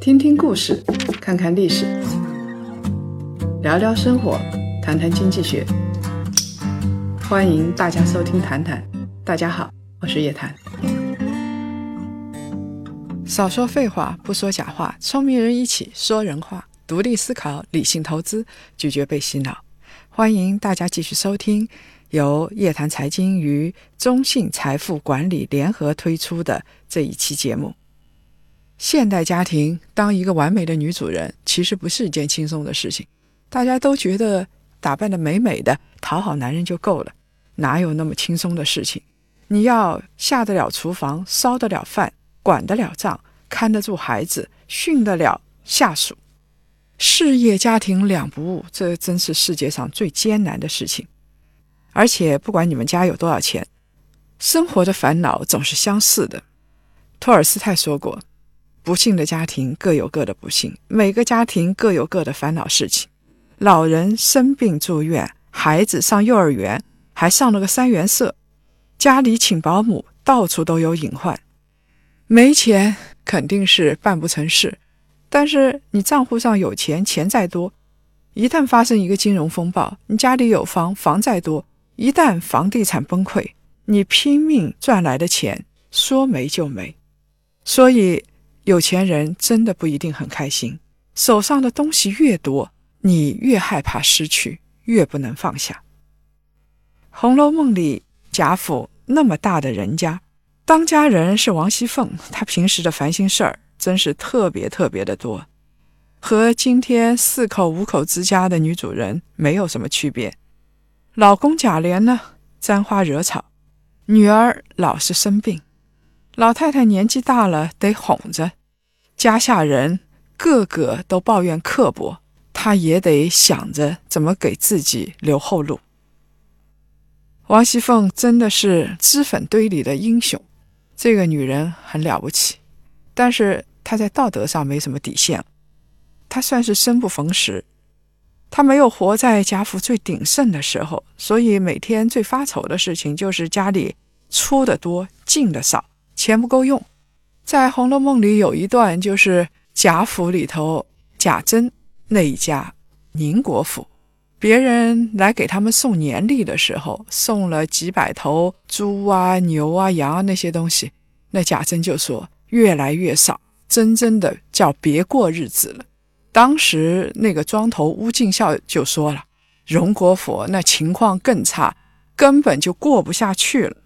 听听故事，看看历史，聊聊生活，谈谈经济学。欢迎大家收听《谈谈》，大家好，我是叶檀。少说废话，不说假话，聪明人一起说人话，独立思考，理性投资，拒绝被洗脑。欢迎大家继续收听由叶檀财经与中信财富管理联合推出的这一期节目。现代家庭当一个完美的女主人，其实不是一件轻松的事情。大家都觉得打扮的美美的，讨好男人就够了，哪有那么轻松的事情？你要下得了厨房，烧得了饭，管得了账，看得住孩子，训得了下属。事业家庭两不误，这真是世界上最艰难的事情。而且，不管你们家有多少钱，生活的烦恼总是相似的。托尔斯泰说过：“不幸的家庭各有各的不幸，每个家庭各有各的烦恼事情。老人生病住院，孩子上幼儿园，还上了个三元社，家里请保姆，到处都有隐患。没钱肯定是办不成事。”但是你账户上有钱，钱再多，一旦发生一个金融风暴，你家里有房，房再多，一旦房地产崩溃，你拼命赚来的钱说没就没。所以有钱人真的不一定很开心，手上的东西越多，你越害怕失去，越不能放下。《红楼梦》里贾府那么大的人家，当家人是王熙凤，她平时的烦心事儿。真是特别特别的多，和今天四口五口之家的女主人没有什么区别。老公贾琏呢，沾花惹草，女儿老是生病，老太太年纪大了得哄着，家下人个个都抱怨刻薄，她也得想着怎么给自己留后路。王熙凤真的是脂粉堆里的英雄，这个女人很了不起，但是。她在道德上没什么底线，她算是生不逢时。她没有活在贾府最鼎盛的时候，所以每天最发愁的事情就是家里出的多，进的少，钱不够用。在《红楼梦》里有一段，就是贾府里头贾珍那一家宁国府，别人来给他们送年历的时候，送了几百头猪啊、牛啊、羊啊那些东西，那贾珍就说越来越少。真真的叫别过日子了。当时那个庄头乌敬孝就说了：“荣国府那情况更差，根本就过不下去了。”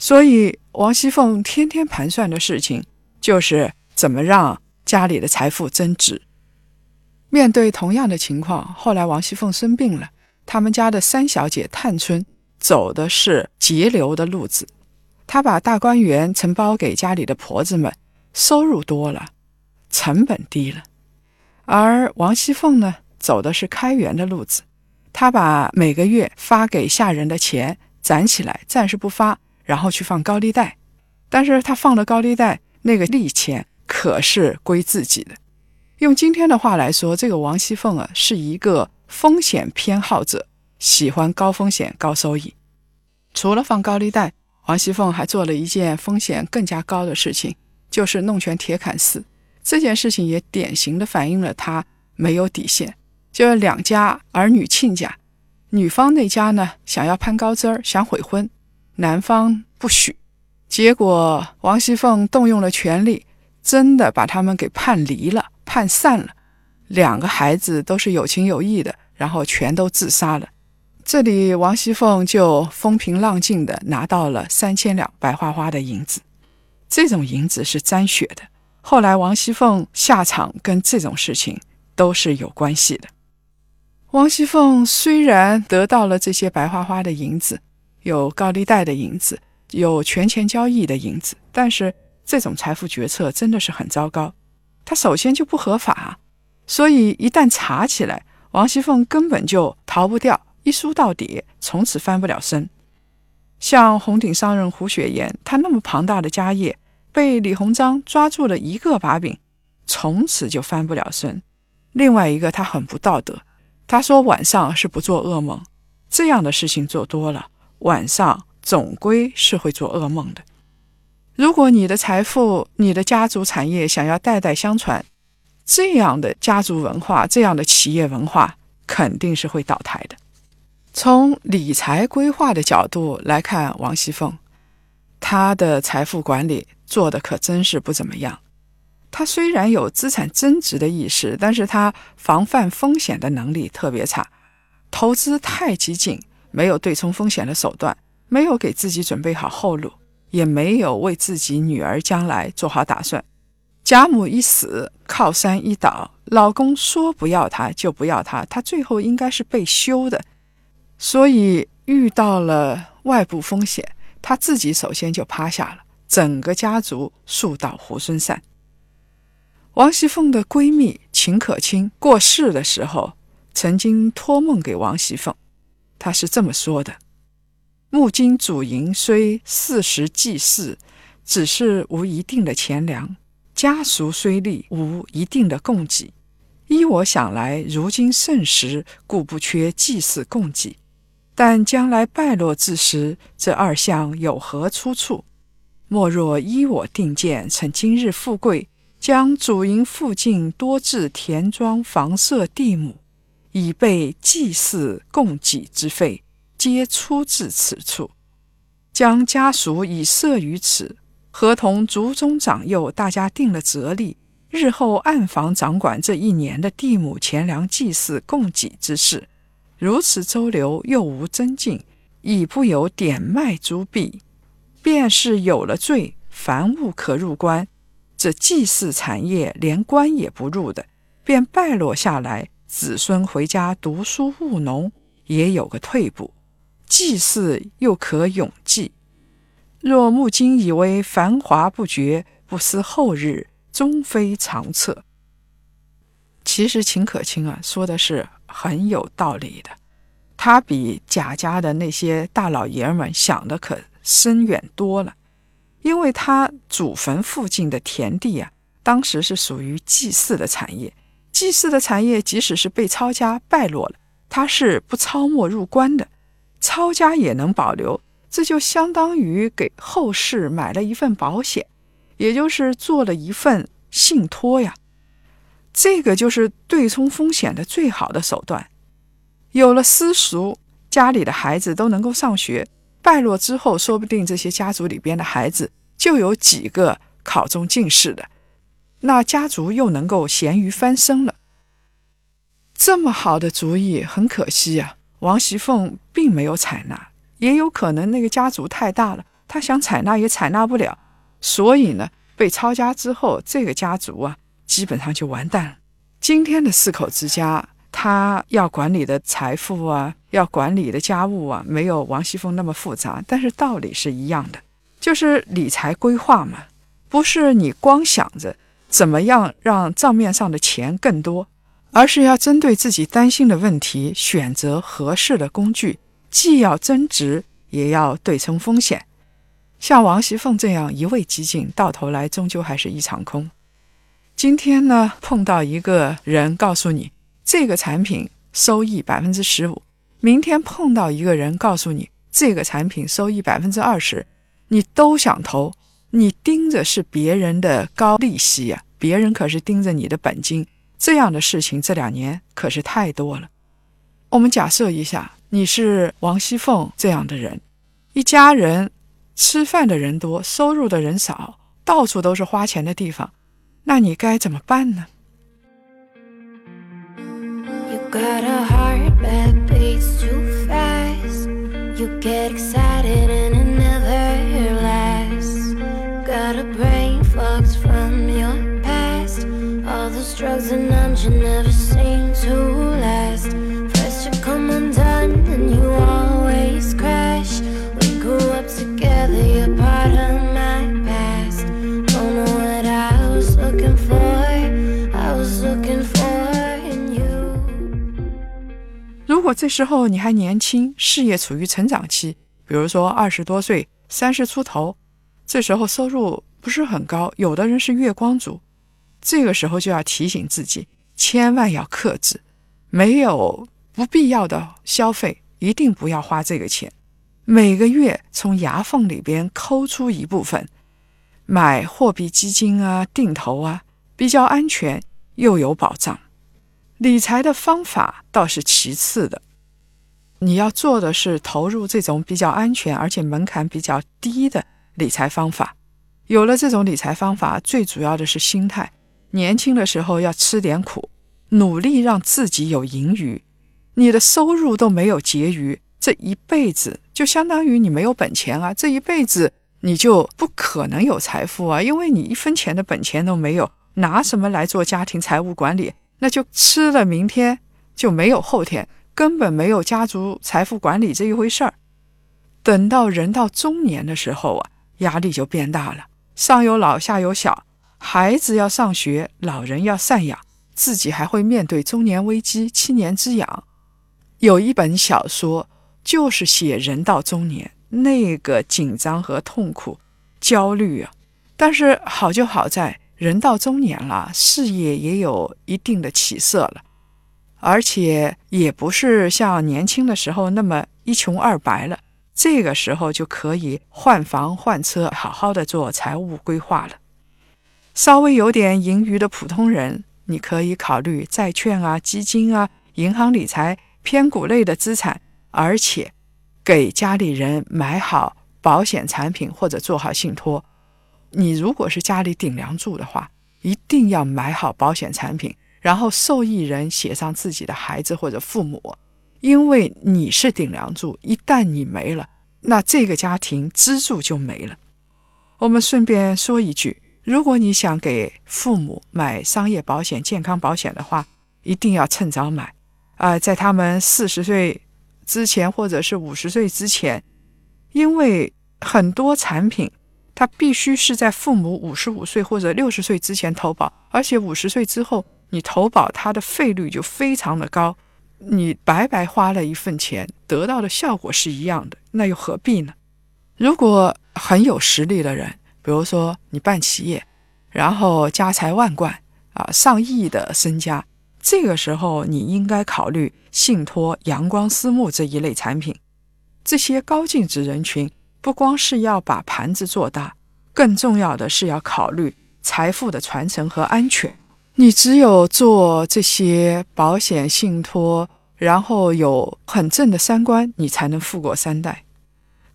所以王熙凤天天盘算的事情就是怎么让家里的财富增值。面对同样的情况，后来王熙凤生病了，他们家的三小姐探春走的是节流的路子，她把大观园承包给家里的婆子们。收入多了，成本低了，而王熙凤呢，走的是开源的路子。她把每个月发给下人的钱攒起来，暂时不发，然后去放高利贷。但是他放了高利贷，那个利钱可是归自己的。用今天的话来说，这个王熙凤啊，是一个风险偏好者，喜欢高风险高收益。除了放高利贷，王熙凤还做了一件风险更加高的事情。就是弄权铁槛寺这件事情，也典型的反映了他没有底线。就是两家儿女亲家，女方那家呢想要攀高枝儿，想悔婚，男方不许。结果王熙凤动用了权力，真的把他们给判离了，判散了。两个孩子都是有情有义的，然后全都自杀了。这里王熙凤就风平浪静的拿到了三千两白花花的银子。这种银子是沾血的。后来王熙凤下场跟这种事情都是有关系的。王熙凤虽然得到了这些白花花的银子，有高利贷的银子，有权钱交易的银子，但是这种财富决策真的是很糟糕。他首先就不合法，所以一旦查起来，王熙凤根本就逃不掉，一输到底，从此翻不了身。像红顶商人胡雪岩，他那么庞大的家业，被李鸿章抓住了一个把柄，从此就翻不了身。另外一个，他很不道德，他说晚上是不做噩梦，这样的事情做多了，晚上总归是会做噩梦的。如果你的财富、你的家族产业想要代代相传，这样的家族文化、这样的企业文化肯定是会倒台的。从理财规划的角度来看，王熙凤，她的财富管理做的可真是不怎么样。她虽然有资产增值的意识，但是她防范风险的能力特别差，投资太激进，没有对冲风险的手段，没有给自己准备好后路，也没有为自己女儿将来做好打算。贾母一死，靠山一倒，老公说不要她就不要她，她最后应该是被休的。所以遇到了外部风险，她自己首先就趴下了，整个家族树倒猢狲散。王熙凤的闺蜜秦可卿过世的时候，曾经托梦给王熙凤，他是这么说的：“木金主营虽四时祭祀，只是无一定的钱粮；家属虽立，无一定的供给。依我想来，如今盛时，故不缺祭祀供给。”但将来败落之时，这二项有何出处？莫若依我定见，趁今日富贵，将主营附近多置田庄、房舍、地亩，以备祭祀供给之费，皆出自此处。将家属已设于此，合同族中长幼，大家定了则例，日后暗房掌管这一年的地亩钱粮、祭祀供给之事。如此周流又无增进，已不有点卖珠币，便是有了罪，凡物可入关，这祭祀产业连关也不入的，便败落下来。子孙回家读书务农，也有个退步。祭祀又可永继。若木金以为繁华不绝，不思后日，终非长策。其实秦可卿啊，说的是。很有道理的，他比贾家的那些大老爷们想的可深远多了，因为他祖坟附近的田地啊，当时是属于祭祀的产业，祭祀的产业即使是被抄家败落了，他是不抄没入关的，抄家也能保留，这就相当于给后世买了一份保险，也就是做了一份信托呀。这个就是对冲风险的最好的手段。有了私塾，家里的孩子都能够上学。败落之后，说不定这些家族里边的孩子就有几个考中进士的，那家族又能够咸鱼翻身了。这么好的主意，很可惜啊，王熙凤并没有采纳。也有可能那个家族太大了，她想采纳也采纳不了。所以呢，被抄家之后，这个家族啊。基本上就完蛋了。今天的四口之家，他要管理的财富啊，要管理的家务啊，没有王熙凤那么复杂，但是道理是一样的，就是理财规划嘛，不是你光想着怎么样让账面上的钱更多，而是要针对自己担心的问题，选择合适的工具，既要增值，也要对冲风险。像王熙凤这样一味激进，到头来终究还是一场空。今天呢，碰到一个人告诉你这个产品收益百分之十五，明天碰到一个人告诉你这个产品收益百分之二十，你都想投，你盯着是别人的高利息呀，别人可是盯着你的本金。这样的事情这两年可是太多了。我们假设一下，你是王熙凤这样的人，一家人吃饭的人多，收入的人少，到处都是花钱的地方。那你该怎么办呢 got a heart that beats too fast. You get excited and drugs and numbs you never seem to last. First you come undone and you always crash. We grew up together, you're part of 如果这时候你还年轻，事业处于成长期，比如说二十多岁、三十出头，这时候收入不是很高，有的人是月光族，这个时候就要提醒自己，千万要克制，没有不必要的消费，一定不要花这个钱。每个月从牙缝里边抠出一部分，买货币基金啊、定投啊，比较安全又有保障。理财的方法倒是其次的，你要做的是投入这种比较安全而且门槛比较低的理财方法。有了这种理财方法，最主要的是心态。年轻的时候要吃点苦，努力让自己有盈余。你的收入都没有结余，这一辈子就相当于你没有本钱啊！这一辈子你就不可能有财富啊，因为你一分钱的本钱都没有，拿什么来做家庭财务管理？那就吃了明天就没有后天，根本没有家族财富管理这一回事儿。等到人到中年的时候啊，压力就变大了，上有老下有小，孩子要上学，老人要赡养，自己还会面对中年危机、七年之痒。有一本小说就是写人到中年那个紧张和痛苦、焦虑啊。但是好就好在。人到中年了，事业也有一定的起色了，而且也不是像年轻的时候那么一穷二白了。这个时候就可以换房换车，好好的做财务规划了。稍微有点盈余的普通人，你可以考虑债券啊、基金啊、银行理财、偏股类的资产，而且给家里人买好保险产品或者做好信托。你如果是家里顶梁柱的话，一定要买好保险产品，然后受益人写上自己的孩子或者父母，因为你是顶梁柱，一旦你没了，那这个家庭支柱就没了。我们顺便说一句，如果你想给父母买商业保险、健康保险的话，一定要趁早买，啊，在他们四十岁之前或者是五十岁之前，因为很多产品。它必须是在父母五十五岁或者六十岁之前投保，而且五十岁之后你投保，它的费率就非常的高，你白白花了一份钱，得到的效果是一样的，那又何必呢？如果很有实力的人，比如说你办企业，然后家财万贯啊，上亿的身家，这个时候你应该考虑信托、阳光私募这一类产品，这些高净值人群。不光是要把盘子做大，更重要的是要考虑财富的传承和安全。你只有做这些保险信托，然后有很正的三观，你才能富过三代。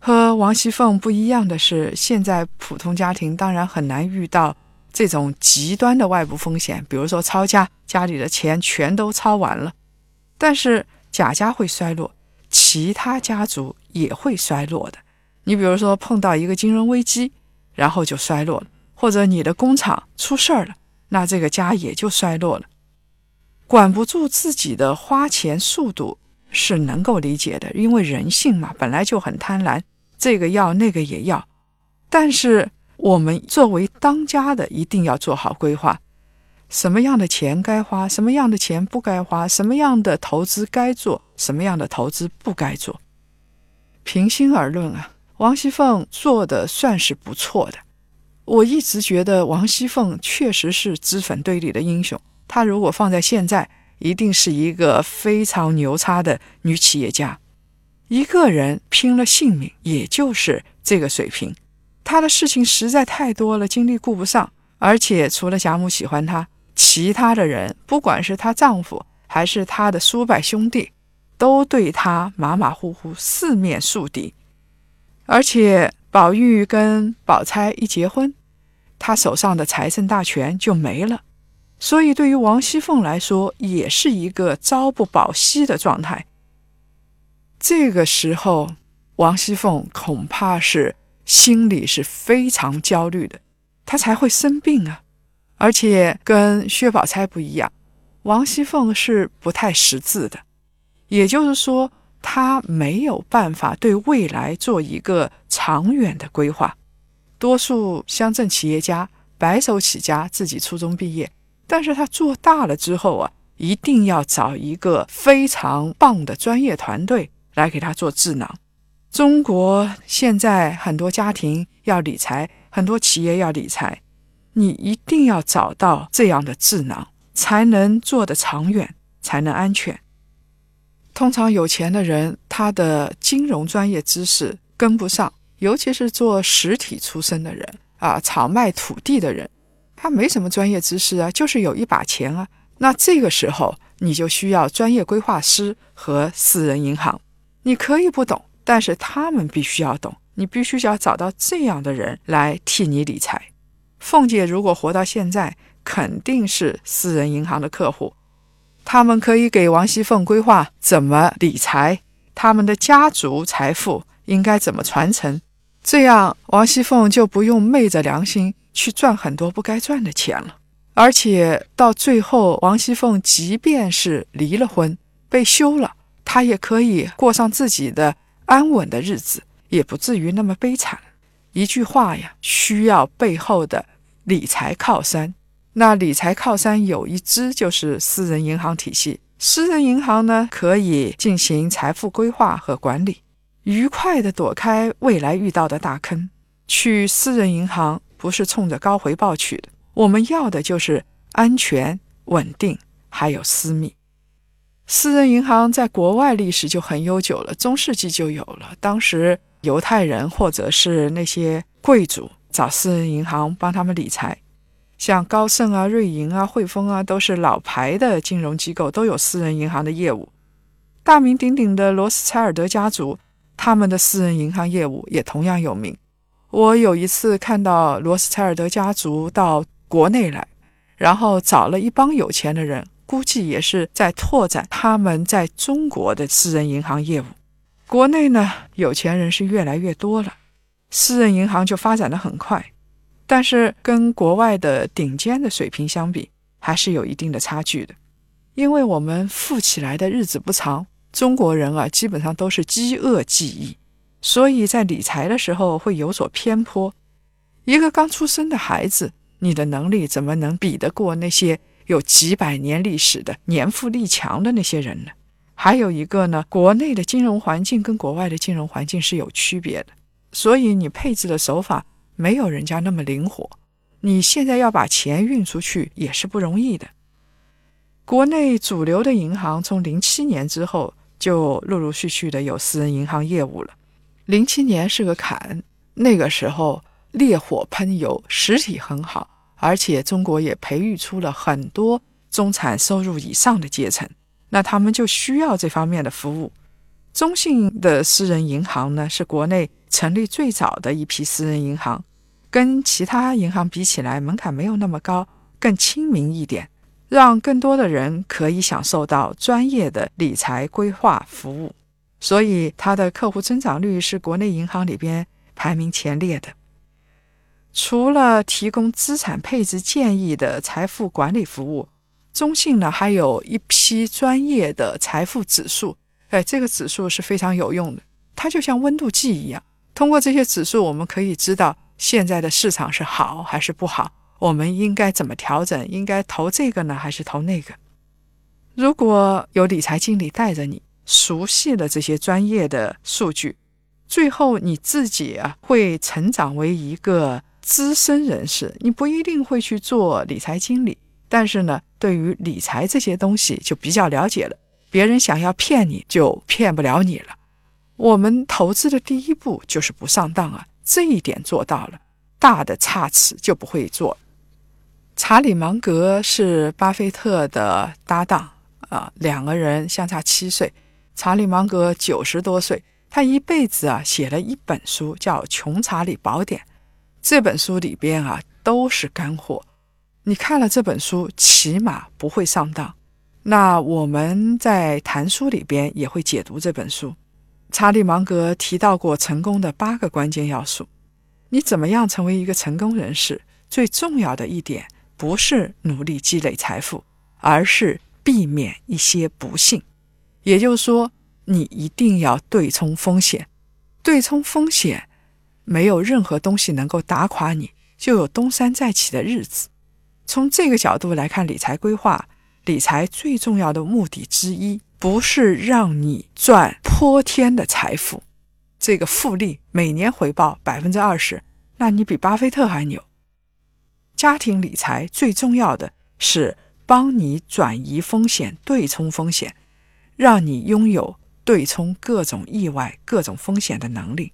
和王熙凤不一样的是，现在普通家庭当然很难遇到这种极端的外部风险，比如说抄家，家里的钱全都抄完了。但是贾家会衰落，其他家族也会衰落的。你比如说碰到一个金融危机，然后就衰落了，或者你的工厂出事儿了，那这个家也就衰落了。管不住自己的花钱速度是能够理解的，因为人性嘛本来就很贪婪，这个要那个也要。但是我们作为当家的，一定要做好规划：什么样的钱该花，什么样的钱不该花，什么样的投资该做，什么样的投资不该做。平心而论啊。王熙凤做的算是不错的，我一直觉得王熙凤确实是脂粉堆里的英雄。她如果放在现在，一定是一个非常牛叉的女企业家。一个人拼了性命，也就是这个水平。他的事情实在太多了，精力顾不上。而且除了贾母喜欢他，其他的人，不管是她丈夫还是她的叔伯兄弟，都对她马马虎虎，四面树敌。而且宝玉跟宝钗一结婚，他手上的财政大权就没了，所以对于王熙凤来说，也是一个朝不保夕的状态。这个时候，王熙凤恐怕是心里是非常焦虑的，她才会生病啊。而且跟薛宝钗不一样，王熙凤是不太识字的，也就是说。他没有办法对未来做一个长远的规划。多数乡镇企业家白手起家，自己初中毕业，但是他做大了之后啊，一定要找一个非常棒的专业团队来给他做智囊。中国现在很多家庭要理财，很多企业要理财，你一定要找到这样的智囊，才能做得长远，才能安全。通常有钱的人，他的金融专业知识跟不上，尤其是做实体出身的人啊炒卖土地的人，他没什么专业知识啊，就是有一把钱啊。那这个时候你就需要专业规划师和私人银行。你可以不懂，但是他们必须要懂。你必须要找到这样的人来替你理财。凤姐如果活到现在，肯定是私人银行的客户。他们可以给王熙凤规划怎么理财，他们的家族财富应该怎么传承，这样王熙凤就不用昧着良心去赚很多不该赚的钱了。而且到最后，王熙凤即便是离了婚，被休了，他也可以过上自己的安稳的日子，也不至于那么悲惨。一句话呀，需要背后的理财靠山。那理财靠山有一支就是私人银行体系，私人银行呢可以进行财富规划和管理，愉快地躲开未来遇到的大坑。去私人银行不是冲着高回报去的，我们要的就是安全、稳定，还有私密。私人银行在国外历史就很悠久了，中世纪就有了。当时犹太人或者是那些贵族找私人银行帮他们理财。像高盛啊、瑞银啊、汇丰啊，都是老牌的金融机构，都有私人银行的业务。大名鼎鼎的罗斯柴尔德家族，他们的私人银行业务也同样有名。我有一次看到罗斯柴尔德家族到国内来，然后找了一帮有钱的人，估计也是在拓展他们在中国的私人银行业务。国内呢，有钱人是越来越多了，私人银行就发展的很快。但是跟国外的顶尖的水平相比，还是有一定的差距的。因为我们富起来的日子不长，中国人啊，基本上都是饥饿记忆，所以在理财的时候会有所偏颇。一个刚出生的孩子，你的能力怎么能比得过那些有几百年历史的年富力强的那些人呢？还有一个呢，国内的金融环境跟国外的金融环境是有区别的，所以你配置的手法。没有人家那么灵活，你现在要把钱运出去也是不容易的。国内主流的银行从零七年之后就陆陆续续的有私人银行业务了。零七年是个坎，那个时候烈火喷油，实体很好，而且中国也培育出了很多中产收入以上的阶层，那他们就需要这方面的服务。中信的私人银行呢，是国内成立最早的一批私人银行，跟其他银行比起来，门槛没有那么高，更亲民一点，让更多的人可以享受到专业的理财规划服务，所以它的客户增长率是国内银行里边排名前列的。除了提供资产配置建议的财富管理服务，中信呢还有一批专业的财富指数。哎，这个指数是非常有用的，它就像温度计一样。通过这些指数，我们可以知道现在的市场是好还是不好，我们应该怎么调整，应该投这个呢，还是投那个？如果有理财经理带着你，熟悉了这些专业的数据，最后你自己啊会成长为一个资深人士。你不一定会去做理财经理，但是呢，对于理财这些东西就比较了解了。别人想要骗你就骗不了你了。我们投资的第一步就是不上当啊，这一点做到了，大的差池就不会做。查理芒格是巴菲特的搭档啊，两个人相差七岁。查理芒格九十多岁，他一辈子啊写了一本书叫《穷查理宝典》，这本书里边啊都是干货。你看了这本书，起码不会上当。那我们在谈书里边也会解读这本书。查理芒格提到过成功的八个关键要素。你怎么样成为一个成功人士？最重要的一点不是努力积累财富，而是避免一些不幸。也就是说，你一定要对冲风险。对冲风险，没有任何东西能够打垮你，就有东山再起的日子。从这个角度来看，理财规划。理财最重要的目的之一，不是让你赚泼天的财富，这个复利每年回报百分之二十，那你比巴菲特还牛。家庭理财最重要的是帮你转移风险、对冲风险，让你拥有对冲各种意外、各种风险的能力。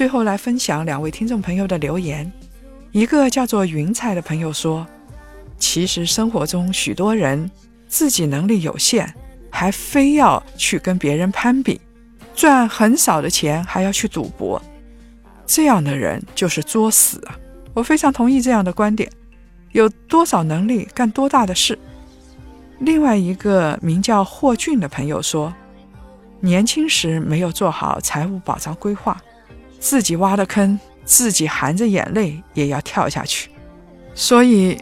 最后来分享两位听众朋友的留言，一个叫做云彩的朋友说：“其实生活中许多人自己能力有限，还非要去跟别人攀比，赚很少的钱还要去赌博，这样的人就是作死啊！”我非常同意这样的观点。有多少能力干多大的事？另外一个名叫霍俊的朋友说：“年轻时没有做好财务保障规划。”自己挖的坑，自己含着眼泪也要跳下去。所以，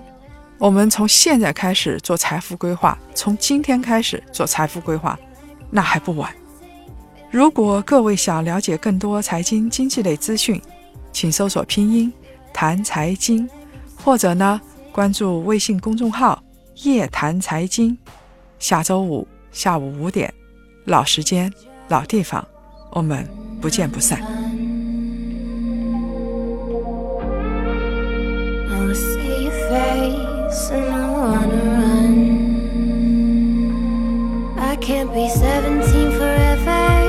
我们从现在开始做财富规划，从今天开始做财富规划，那还不晚。如果各位想了解更多财经经济类资讯，请搜索拼音谈财经，或者呢关注微信公众号夜谈财经。下周五下午五点，老时间，老地方，我们不见不散。place and I wanna run. I can't be 17 forever.